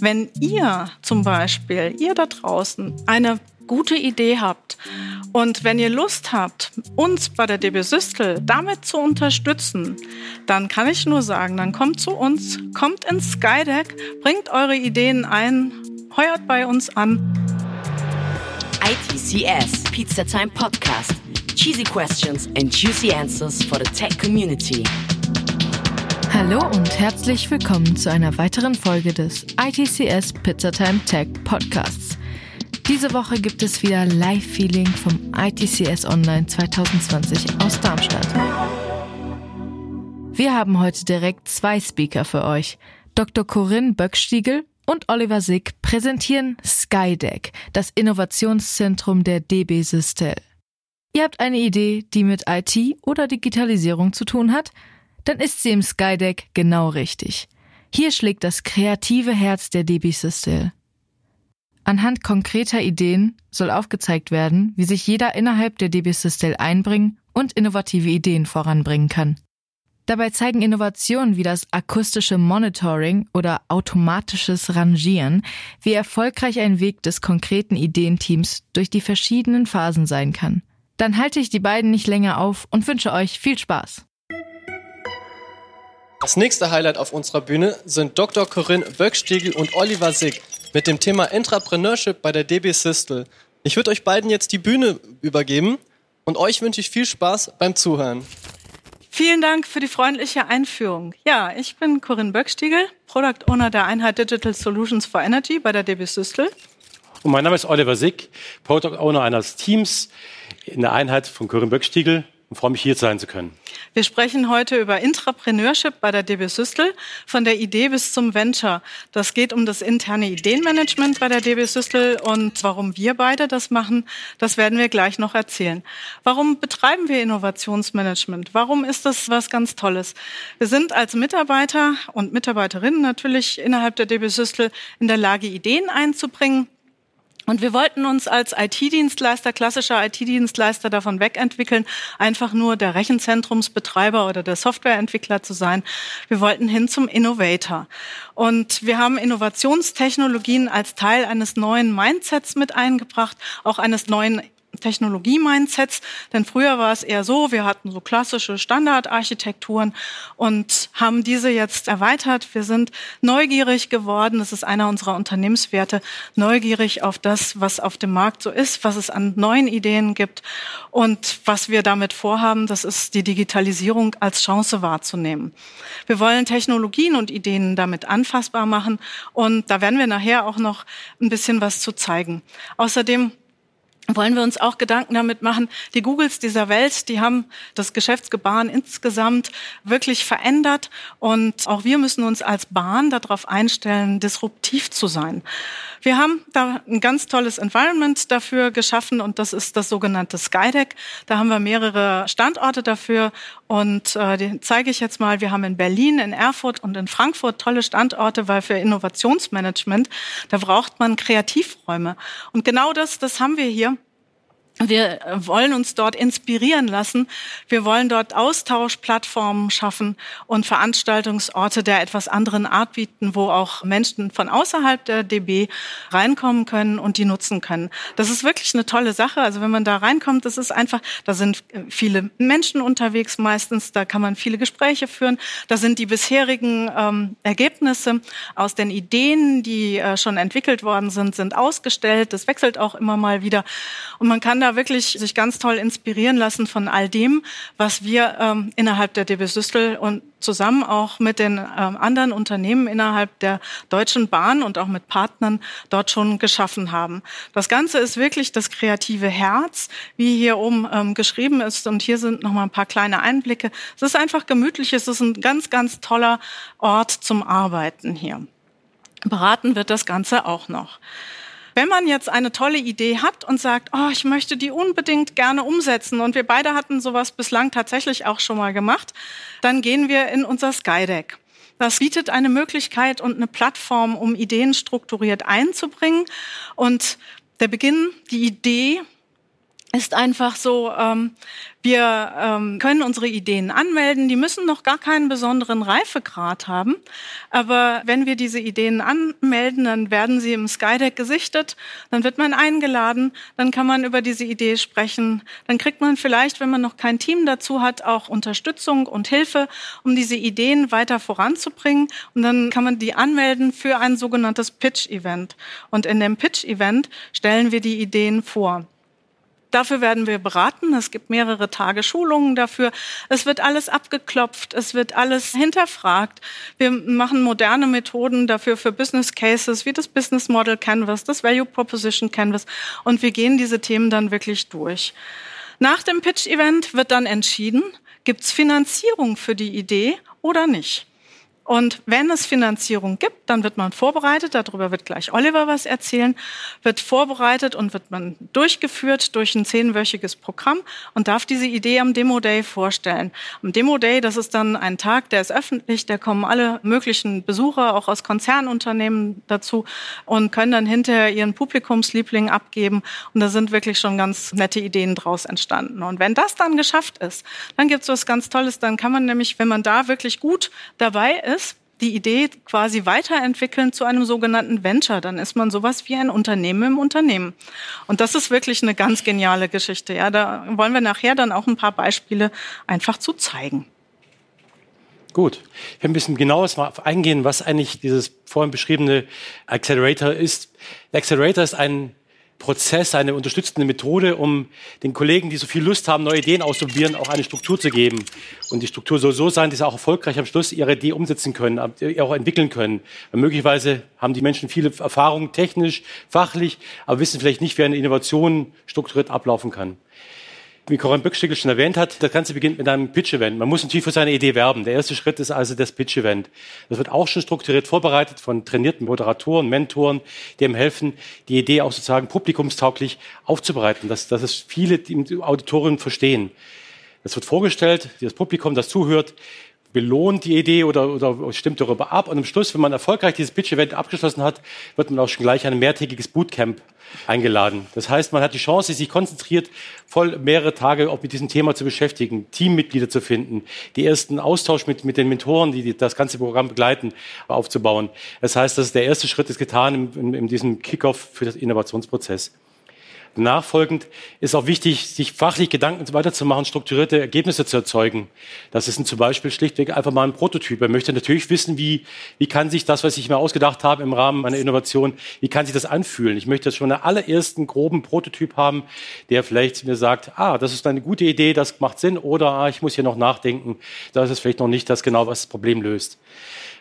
Wenn ihr zum Beispiel, ihr da draußen, eine gute Idee habt und wenn ihr Lust habt, uns bei der DB Systel damit zu unterstützen, dann kann ich nur sagen, dann kommt zu uns, kommt ins Skydeck, bringt eure Ideen ein, heuert bei uns an. ITCS Pizza Time Podcast. Cheesy questions and juicy answers for the tech community. Hallo und herzlich willkommen zu einer weiteren Folge des ITCS Pizzatime Tech Podcasts. Diese Woche gibt es wieder Live-Feeling vom ITCS Online 2020 aus Darmstadt. Wir haben heute direkt zwei Speaker für euch. Dr. Corinne Böckstiegel und Oliver Sick präsentieren Skydeck, das Innovationszentrum der DB Systel. Ihr habt eine Idee, die mit IT oder Digitalisierung zu tun hat? Dann ist sie im Skydeck genau richtig. Hier schlägt das kreative Herz der DB Systel. Anhand konkreter Ideen soll aufgezeigt werden, wie sich jeder innerhalb der DB Systel einbringen und innovative Ideen voranbringen kann. Dabei zeigen Innovationen wie das akustische Monitoring oder automatisches Rangieren, wie erfolgreich ein Weg des konkreten Ideenteams durch die verschiedenen Phasen sein kann. Dann halte ich die beiden nicht länger auf und wünsche euch viel Spaß. Das nächste Highlight auf unserer Bühne sind Dr. Corinne Böckstiegel und Oliver Sick mit dem Thema Entrepreneurship bei der DB Systel. Ich würde euch beiden jetzt die Bühne übergeben und euch wünsche ich viel Spaß beim Zuhören. Vielen Dank für die freundliche Einführung. Ja, ich bin Corinne Böckstiegel, Product Owner der Einheit Digital Solutions for Energy bei der DB Systel. Und mein Name ist Oliver Sick, Product Owner eines Teams in der Einheit von Corinne Böckstiegel und freue mich, hier sein zu können. Wir sprechen heute über Intrapreneurship bei der DB Systel, von der Idee bis zum Venture. Das geht um das interne Ideenmanagement bei der DB Systel und warum wir beide das machen, das werden wir gleich noch erzählen. Warum betreiben wir Innovationsmanagement? Warum ist das was ganz Tolles? Wir sind als Mitarbeiter und Mitarbeiterinnen natürlich innerhalb der DB Systel in der Lage, Ideen einzubringen, und wir wollten uns als IT-Dienstleister, klassischer IT-Dienstleister davon wegentwickeln, einfach nur der Rechenzentrumsbetreiber oder der Softwareentwickler zu sein. Wir wollten hin zum Innovator. Und wir haben Innovationstechnologien als Teil eines neuen Mindsets mit eingebracht, auch eines neuen Technologie-Mindsets. Denn früher war es eher so, wir hatten so klassische Standardarchitekturen und haben diese jetzt erweitert. Wir sind neugierig geworden. Das ist einer unserer Unternehmenswerte. Neugierig auf das, was auf dem Markt so ist, was es an neuen Ideen gibt und was wir damit vorhaben. Das ist die Digitalisierung als Chance wahrzunehmen. Wir wollen Technologien und Ideen damit anfassbar machen und da werden wir nachher auch noch ein bisschen was zu zeigen. Außerdem wollen wir uns auch Gedanken damit machen, die Googles dieser Welt, die haben das Geschäftsgebaren insgesamt wirklich verändert und auch wir müssen uns als Bahn darauf einstellen, disruptiv zu sein. Wir haben da ein ganz tolles Environment dafür geschaffen und das ist das sogenannte Skydeck. Da haben wir mehrere Standorte dafür und äh, die zeige ich jetzt mal. Wir haben in Berlin, in Erfurt und in Frankfurt tolle Standorte, weil für Innovationsmanagement, da braucht man Kreativräume. Und genau das, das haben wir hier. Wir wollen uns dort inspirieren lassen. Wir wollen dort Austauschplattformen schaffen und Veranstaltungsorte der etwas anderen Art bieten, wo auch Menschen von außerhalb der DB reinkommen können und die nutzen können. Das ist wirklich eine tolle Sache. Also wenn man da reinkommt, das ist einfach, da sind viele Menschen unterwegs meistens, da kann man viele Gespräche führen. Da sind die bisherigen ähm, Ergebnisse aus den Ideen, die äh, schon entwickelt worden sind, sind ausgestellt. Das wechselt auch immer mal wieder. Und man kann da wirklich sich ganz toll inspirieren lassen von all dem, was wir ähm, innerhalb der DB Systel und zusammen auch mit den ähm, anderen Unternehmen innerhalb der Deutschen Bahn und auch mit Partnern dort schon geschaffen haben. Das Ganze ist wirklich das kreative Herz, wie hier oben ähm, geschrieben ist. Und hier sind noch mal ein paar kleine Einblicke. Es ist einfach gemütlich. Es ist ein ganz, ganz toller Ort zum Arbeiten hier. Beraten wird das Ganze auch noch. Wenn man jetzt eine tolle Idee hat und sagt, oh, ich möchte die unbedingt gerne umsetzen und wir beide hatten sowas bislang tatsächlich auch schon mal gemacht, dann gehen wir in unser Skydeck. Das bietet eine Möglichkeit und eine Plattform, um Ideen strukturiert einzubringen. Und der Beginn, die Idee ist einfach so, ähm, wir ähm, können unsere Ideen anmelden, die müssen noch gar keinen besonderen Reifegrad haben. Aber wenn wir diese Ideen anmelden, dann werden sie im Skydeck gesichtet, dann wird man eingeladen, dann kann man über diese Idee sprechen, dann kriegt man vielleicht, wenn man noch kein Team dazu hat, auch Unterstützung und Hilfe, um diese Ideen weiter voranzubringen. Und dann kann man die anmelden für ein sogenanntes Pitch-Event. Und in dem Pitch-Event stellen wir die Ideen vor. Dafür werden wir beraten. Es gibt mehrere Tage Schulungen dafür. Es wird alles abgeklopft. Es wird alles hinterfragt. Wir machen moderne Methoden dafür für Business Cases wie das Business Model Canvas, das Value Proposition Canvas. Und wir gehen diese Themen dann wirklich durch. Nach dem Pitch-Event wird dann entschieden, gibt es Finanzierung für die Idee oder nicht. Und wenn es Finanzierung gibt, dann wird man vorbereitet, darüber wird gleich Oliver was erzählen, wird vorbereitet und wird man durchgeführt durch ein zehnwöchiges Programm und darf diese Idee am Demo Day vorstellen. Am Demo Day, das ist dann ein Tag, der ist öffentlich, da kommen alle möglichen Besucher, auch aus Konzernunternehmen dazu und können dann hinterher ihren Publikumsliebling abgeben. Und da sind wirklich schon ganz nette Ideen draus entstanden. Und wenn das dann geschafft ist, dann gibt es was ganz Tolles, dann kann man nämlich, wenn man da wirklich gut dabei ist, ist, die Idee quasi weiterentwickeln zu einem sogenannten Venture. Dann ist man sowas wie ein Unternehmen im Unternehmen. Und das ist wirklich eine ganz geniale Geschichte. Ja, da wollen wir nachher dann auch ein paar Beispiele einfach zu zeigen. Gut. Ich will ein bisschen genaues mal eingehen, was eigentlich dieses vorhin beschriebene Accelerator ist. Der Accelerator ist ein Prozess, eine unterstützende Methode, um den Kollegen, die so viel Lust haben, neue Ideen auszuprobieren, auch eine Struktur zu geben. Und die Struktur soll so sein, dass sie auch erfolgreich am Schluss ihre Idee umsetzen können, auch entwickeln können. Weil möglicherweise haben die Menschen viele Erfahrungen, technisch, fachlich, aber wissen vielleicht nicht, wie eine Innovation strukturiert ablaufen kann wie Corinne Böckstickel schon erwähnt hat, das Ganze beginnt mit einem Pitch-Event. Man muss natürlich für seine Idee werben. Der erste Schritt ist also das Pitch-Event. Das wird auch schon strukturiert vorbereitet von trainierten Moderatoren, Mentoren, die ihm helfen, die Idee auch sozusagen publikumstauglich aufzubereiten, dass, dass es viele im Auditorium verstehen. Das wird vorgestellt, das Publikum, das zuhört, belohnt die Idee oder, oder stimmt darüber ab. Und am Schluss, wenn man erfolgreich dieses Pitch-Event abgeschlossen hat, wird man auch schon gleich ein mehrtägiges Bootcamp eingeladen. Das heißt, man hat die Chance, sich konzentriert voll mehrere Tage auch mit diesem Thema zu beschäftigen, Teammitglieder zu finden, die ersten Austausch mit, mit den Mentoren, die das ganze Programm begleiten, aufzubauen. Das heißt, das ist der erste Schritt ist getan in, in, in diesem Kickoff für das Innovationsprozess. Nachfolgend ist auch wichtig, sich fachlich Gedanken weiterzumachen, strukturierte Ergebnisse zu erzeugen. Das ist zum Beispiel schlichtweg einfach mal ein Prototyp. Er möchte natürlich wissen, wie, wie kann sich das, was ich mir ausgedacht habe im Rahmen einer Innovation, wie kann sich das anfühlen? Ich möchte schon einen allerersten groben Prototyp haben, der vielleicht mir sagt, ah, das ist eine gute Idee, das macht Sinn, oder ah, ich muss hier noch nachdenken, das ist vielleicht noch nicht das genau, was das Problem löst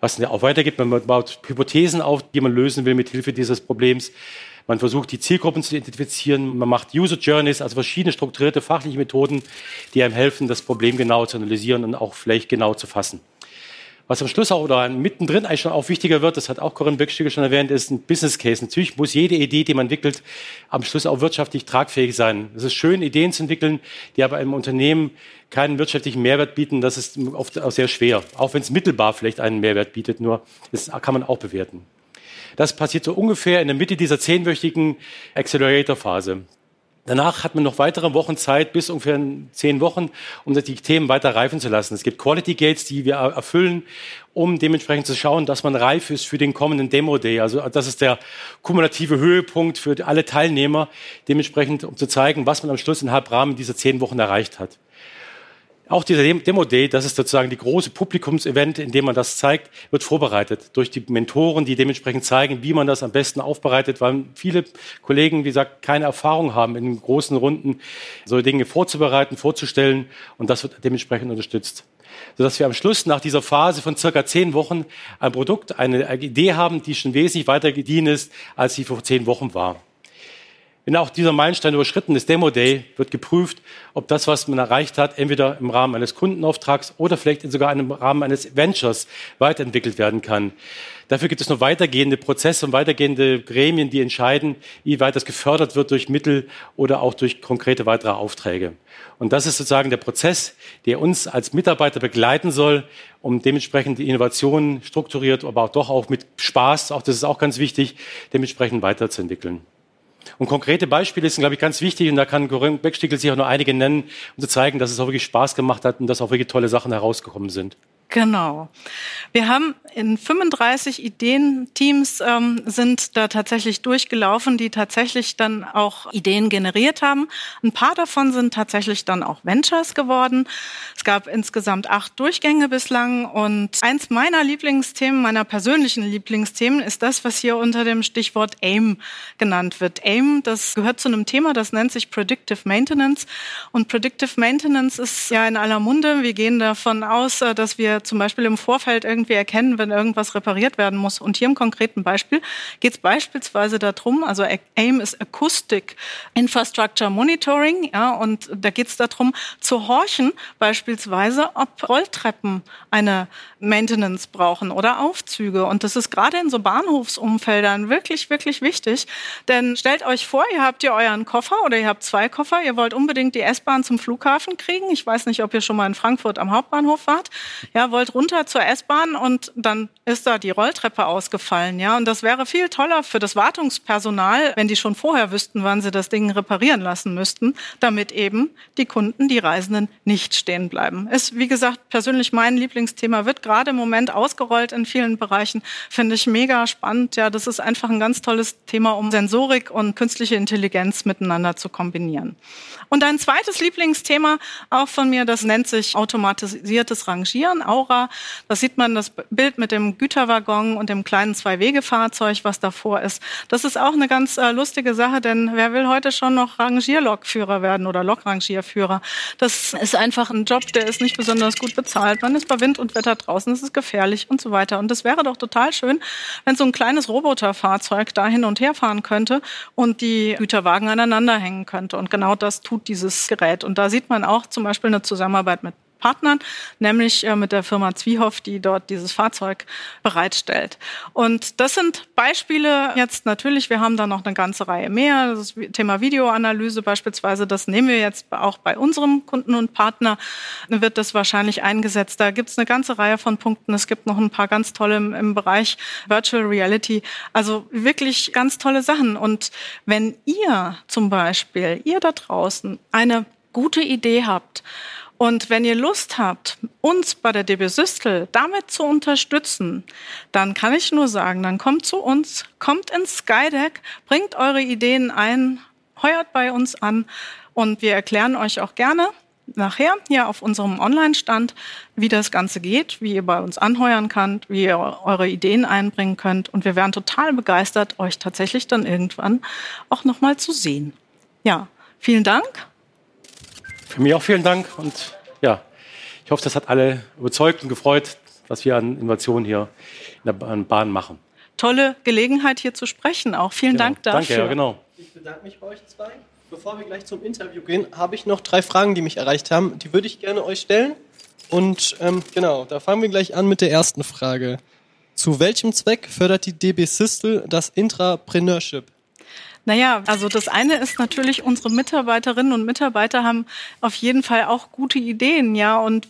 was es auch weitergibt. Man baut Hypothesen auf, die man lösen will mit Hilfe dieses Problems. Man versucht, die Zielgruppen zu identifizieren. Man macht User Journeys, also verschiedene strukturierte fachliche Methoden, die einem helfen, das Problem genau zu analysieren und auch vielleicht genau zu fassen. Was am Schluss auch oder mittendrin eigentlich schon auch wichtiger wird, das hat auch Corinne Böckstiger schon erwähnt, ist ein Business Case. Natürlich muss jede Idee, die man entwickelt, am Schluss auch wirtschaftlich tragfähig sein. Es ist schön, Ideen zu entwickeln, die aber im Unternehmen keinen wirtschaftlichen Mehrwert bieten. Das ist oft auch sehr schwer. Auch wenn es mittelbar vielleicht einen Mehrwert bietet, nur das kann man auch bewerten. Das passiert so ungefähr in der Mitte dieser zehnwöchigen Accelerator-Phase. Danach hat man noch weitere Wochen Zeit, bis ungefähr zehn Wochen, um die Themen weiter reifen zu lassen. Es gibt Quality Gates, die wir erfüllen, um dementsprechend zu schauen, dass man reif ist für den kommenden Demo Day. Also das ist der kumulative Höhepunkt für alle Teilnehmer, dementsprechend, um zu zeigen, was man am Schluss innerhalb Rahmen dieser zehn Wochen erreicht hat. Auch dieser Demo Day, das ist sozusagen die große Publikumsevent, in dem man das zeigt, wird vorbereitet durch die Mentoren, die dementsprechend zeigen, wie man das am besten aufbereitet, weil viele Kollegen, wie gesagt, keine Erfahrung haben, in großen Runden so Dinge vorzubereiten, vorzustellen und das wird dementsprechend unterstützt. Sodass wir am Schluss nach dieser Phase von circa zehn Wochen ein Produkt, eine Idee haben, die schon wesentlich weiter gediehen ist, als sie vor zehn Wochen war. Wenn auch dieser Meilenstein überschritten ist, Demo Day, wird geprüft, ob das, was man erreicht hat, entweder im Rahmen eines Kundenauftrags oder vielleicht sogar im Rahmen eines Ventures weiterentwickelt werden kann. Dafür gibt es noch weitergehende Prozesse und weitergehende Gremien, die entscheiden, wie weit das gefördert wird durch Mittel oder auch durch konkrete weitere Aufträge. Und das ist sozusagen der Prozess, der uns als Mitarbeiter begleiten soll, um dementsprechend die Innovationen strukturiert, aber auch doch auch mit Spaß, auch das ist auch ganz wichtig, dementsprechend weiterzuentwickeln. Und konkrete Beispiele sind, glaube ich, ganz wichtig. Und da kann Corinne Beckstiegel sich auch noch einige nennen, um zu zeigen, dass es auch wirklich Spaß gemacht hat und dass auch wirklich tolle Sachen herausgekommen sind. Genau. Wir haben in 35 Ideenteams ähm, sind da tatsächlich durchgelaufen, die tatsächlich dann auch Ideen generiert haben. Ein paar davon sind tatsächlich dann auch Ventures geworden. Es gab insgesamt acht Durchgänge bislang und eins meiner Lieblingsthemen, meiner persönlichen Lieblingsthemen ist das, was hier unter dem Stichwort AIM genannt wird. AIM, das gehört zu einem Thema, das nennt sich Predictive Maintenance und Predictive Maintenance ist ja in aller Munde. Wir gehen davon aus, äh, dass wir zum Beispiel im Vorfeld irgendwie erkennen, wenn irgendwas repariert werden muss. Und hier im konkreten Beispiel geht es beispielsweise darum, also AIM ist Acoustic Infrastructure Monitoring, ja, und da geht es darum, zu horchen beispielsweise, ob Rolltreppen eine Maintenance brauchen oder Aufzüge. Und das ist gerade in so Bahnhofsumfeldern wirklich, wirklich wichtig. Denn stellt euch vor, ihr habt hier euren Koffer oder ihr habt zwei Koffer, ihr wollt unbedingt die S-Bahn zum Flughafen kriegen. Ich weiß nicht, ob ihr schon mal in Frankfurt am Hauptbahnhof wart. Ja, wollt runter zur S-Bahn und dann ist da die Rolltreppe ausgefallen, ja. Und das wäre viel toller für das Wartungspersonal, wenn die schon vorher wüssten, wann sie das Ding reparieren lassen müssten, damit eben die Kunden, die Reisenden nicht stehen bleiben. Ist, wie gesagt, persönlich mein Lieblingsthema, wird gerade im Moment ausgerollt in vielen Bereichen. Finde ich mega spannend. Ja, das ist einfach ein ganz tolles Thema, um Sensorik und künstliche Intelligenz miteinander zu kombinieren. Und ein zweites Lieblingsthema auch von mir, das nennt sich automatisiertes Rangieren, Aura. Da sieht man das Bild mit dem Güterwaggon und dem kleinen Zwei-Wege-Fahrzeug, was davor ist. Das ist auch eine ganz äh, lustige Sache, denn wer will heute schon noch Rangierlokführer werden oder Lokrangierführer? Das ist einfach ein Job, der ist nicht besonders gut bezahlt. Man ist bei Wind und Wetter draußen, es ist gefährlich und so weiter. Und das wäre doch total schön, wenn so ein kleines Roboterfahrzeug da hin und her fahren könnte und die Güterwagen aneinander hängen könnte. Und genau das tut dieses Gerät. Und da sieht man auch zum Beispiel eine Zusammenarbeit mit Partnern, nämlich äh, mit der Firma Zwiehoff, die dort dieses Fahrzeug bereitstellt. Und das sind Beispiele jetzt natürlich, wir haben da noch eine ganze Reihe mehr. Das Thema Videoanalyse beispielsweise, das nehmen wir jetzt auch bei unserem Kunden und Partner, wird das wahrscheinlich eingesetzt. Da gibt es eine ganze Reihe von Punkten. Es gibt noch ein paar ganz tolle im, im Bereich Virtual Reality. Also wirklich ganz tolle Sachen. Und wenn ihr zum Beispiel, ihr da draußen, eine gute Idee habt und wenn ihr Lust habt, uns bei der DB Systel damit zu unterstützen, dann kann ich nur sagen, dann kommt zu uns, kommt ins Skydeck, bringt eure Ideen ein, heuert bei uns an und wir erklären euch auch gerne nachher hier auf unserem Online-Stand, wie das Ganze geht, wie ihr bei uns anheuern könnt, wie ihr eure Ideen einbringen könnt. Und wir wären total begeistert, euch tatsächlich dann irgendwann auch nochmal zu sehen. Ja, vielen Dank für mich auch vielen Dank und ja, ich hoffe, das hat alle überzeugt und gefreut, was wir an Innovationen hier in der Bahn machen. Tolle Gelegenheit hier zu sprechen auch. Vielen genau. Dank dafür. Danke, ja, genau. Ich bedanke mich bei euch zwei. Bevor wir gleich zum Interview gehen, habe ich noch drei Fragen, die mich erreicht haben. Die würde ich gerne euch stellen. Und ähm, genau, da fangen wir gleich an mit der ersten Frage. Zu welchem Zweck fördert die DB Systel das Intrapreneurship? Naja, also das eine ist natürlich, unsere Mitarbeiterinnen und Mitarbeiter haben auf jeden Fall auch gute Ideen, ja. Und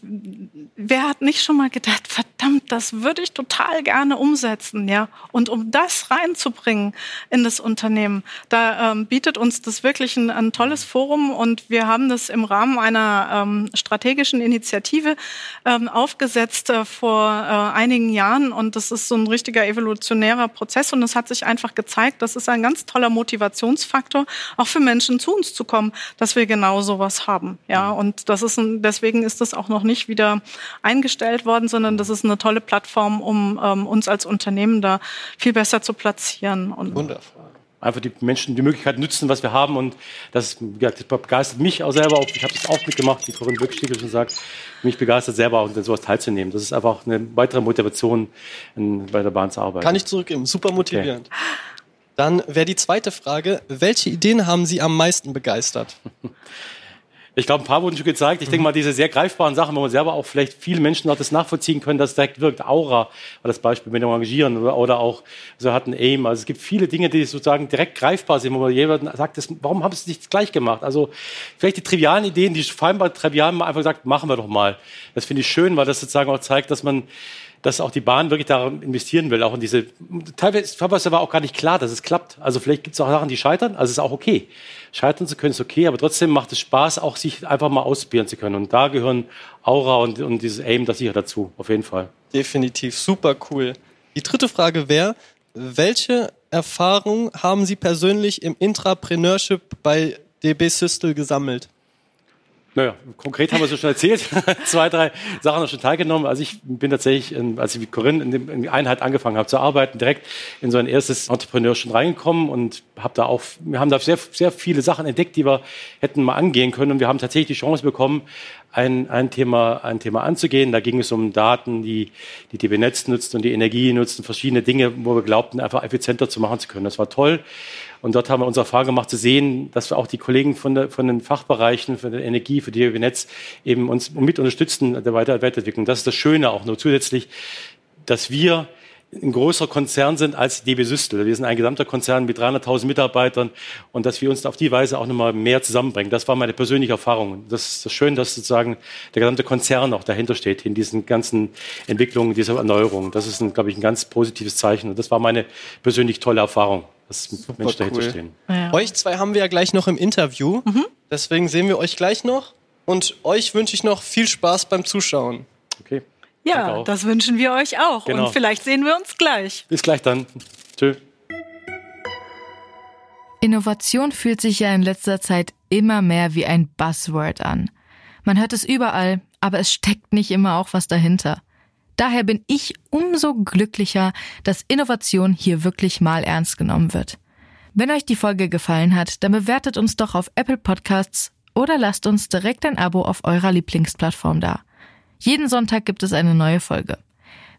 wer hat nicht schon mal gedacht, verdammt, das würde ich total gerne umsetzen, ja. Und um das reinzubringen in das Unternehmen, da ähm, bietet uns das wirklich ein, ein, tolles Forum und wir haben das im Rahmen einer ähm, strategischen Initiative ähm, aufgesetzt äh, vor äh, einigen Jahren und das ist so ein richtiger evolutionärer Prozess und es hat sich einfach gezeigt, das ist ein ganz toller Motivator Motivationsfaktor, auch für Menschen zu uns zu kommen, dass wir genau sowas haben. Ja, und das ist ein, deswegen ist das auch noch nicht wieder eingestellt worden, sondern das ist eine tolle Plattform, um ähm, uns als Unternehmen da viel besser zu platzieren. Und Wundervoll einfach die Menschen die Möglichkeit nutzen, was wir haben. Und das, das begeistert mich auch selber. Ich habe es auch mitgemacht, wie Corinne Böckstiegel schon sagt. Mich begeistert selber, an sowas teilzunehmen. Das ist einfach eine weitere Motivation, in, bei der Bahn zu arbeiten. Kann ich zurückgeben. Super motivierend. Okay. Dann wäre die zweite Frage, welche Ideen haben Sie am meisten begeistert? Ich glaube, ein paar wurden schon gezeigt. Ich denke mal, diese sehr greifbaren Sachen, wo man selber auch vielleicht viele Menschen auch das nachvollziehen können, dass es direkt wirkt. Aura war das Beispiel mit dem Engagieren oder, oder auch, so hat ein Aim. Also es gibt viele Dinge, die sozusagen direkt greifbar sind, wo man jemand sagt, das, warum haben sie es nicht gleich gemacht? Also vielleicht die trivialen Ideen, die scheinbar trivial einfach gesagt, machen wir doch mal. Das finde ich schön, weil das sozusagen auch zeigt, dass man dass auch die Bahn wirklich daran investieren will, auch in diese, teilweise, teilweise war auch gar nicht klar, dass es klappt. Also vielleicht gibt es auch Sachen, die scheitern, also ist auch okay. Scheitern zu können ist okay, aber trotzdem macht es Spaß, auch sich einfach mal ausprobieren zu können. Und da gehören Aura und, und dieses Aim da sicher dazu, auf jeden Fall. Definitiv, super cool. Die dritte Frage wäre, welche Erfahrung haben Sie persönlich im Intrapreneurship bei DB Systel gesammelt? Naja, konkret haben wir es schon erzählt. Zwei, drei Sachen haben schon teilgenommen. Also ich bin tatsächlich, als ich mit Corinne in, in die Einheit angefangen habe zu arbeiten, direkt in so ein erstes Entrepreneur schon reingekommen und habe da auch, wir haben da sehr, sehr viele Sachen entdeckt, die wir hätten mal angehen können. Und wir haben tatsächlich die Chance bekommen, ein, ein, Thema, ein Thema anzugehen. Da ging es um Daten, die die DB Netz nutzt und die Energie nutzt und verschiedene Dinge, wo wir glaubten, einfach effizienter zu machen zu können. Das war toll. Und dort haben wir unsere Erfahrung gemacht zu sehen, dass wir auch die Kollegen von, der, von den Fachbereichen, von der Energie, für die Netz eben uns mit unterstützen der Weiterentwicklung. Das ist das Schöne auch nur zusätzlich, dass wir ein größerer Konzern sind als DB Systel. Wir sind ein gesamter Konzern mit 300.000 Mitarbeitern und dass wir uns auf die Weise auch nochmal mehr zusammenbringen. Das war meine persönliche Erfahrung. Das ist das schön, dass sozusagen der gesamte Konzern auch dahinter steht, in diesen ganzen Entwicklungen, dieser Erneuerung. Das ist, ein, glaube ich, ein ganz positives Zeichen. Und das war meine persönlich tolle Erfahrung dass Super Menschen dahinter cool. stehen. Ja. Euch zwei haben wir ja gleich noch im Interview. Mhm. Deswegen sehen wir euch gleich noch. Und euch wünsche ich noch viel Spaß beim Zuschauen. Okay. Ja, das wünschen wir euch auch. Genau. Und vielleicht sehen wir uns gleich. Bis gleich dann. Tschö. Innovation fühlt sich ja in letzter Zeit immer mehr wie ein Buzzword an. Man hört es überall, aber es steckt nicht immer auch was dahinter. Daher bin ich umso glücklicher, dass Innovation hier wirklich mal ernst genommen wird. Wenn euch die Folge gefallen hat, dann bewertet uns doch auf Apple Podcasts oder lasst uns direkt ein Abo auf eurer Lieblingsplattform da. Jeden Sonntag gibt es eine neue Folge.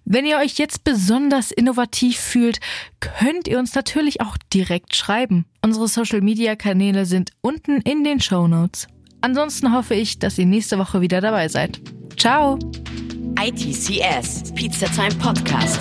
Wenn ihr euch jetzt besonders innovativ fühlt, könnt ihr uns natürlich auch direkt schreiben. Unsere Social Media Kanäle sind unten in den Show Notes. Ansonsten hoffe ich, dass ihr nächste Woche wieder dabei seid. Ciao! ITCS, Pizza Time Podcast.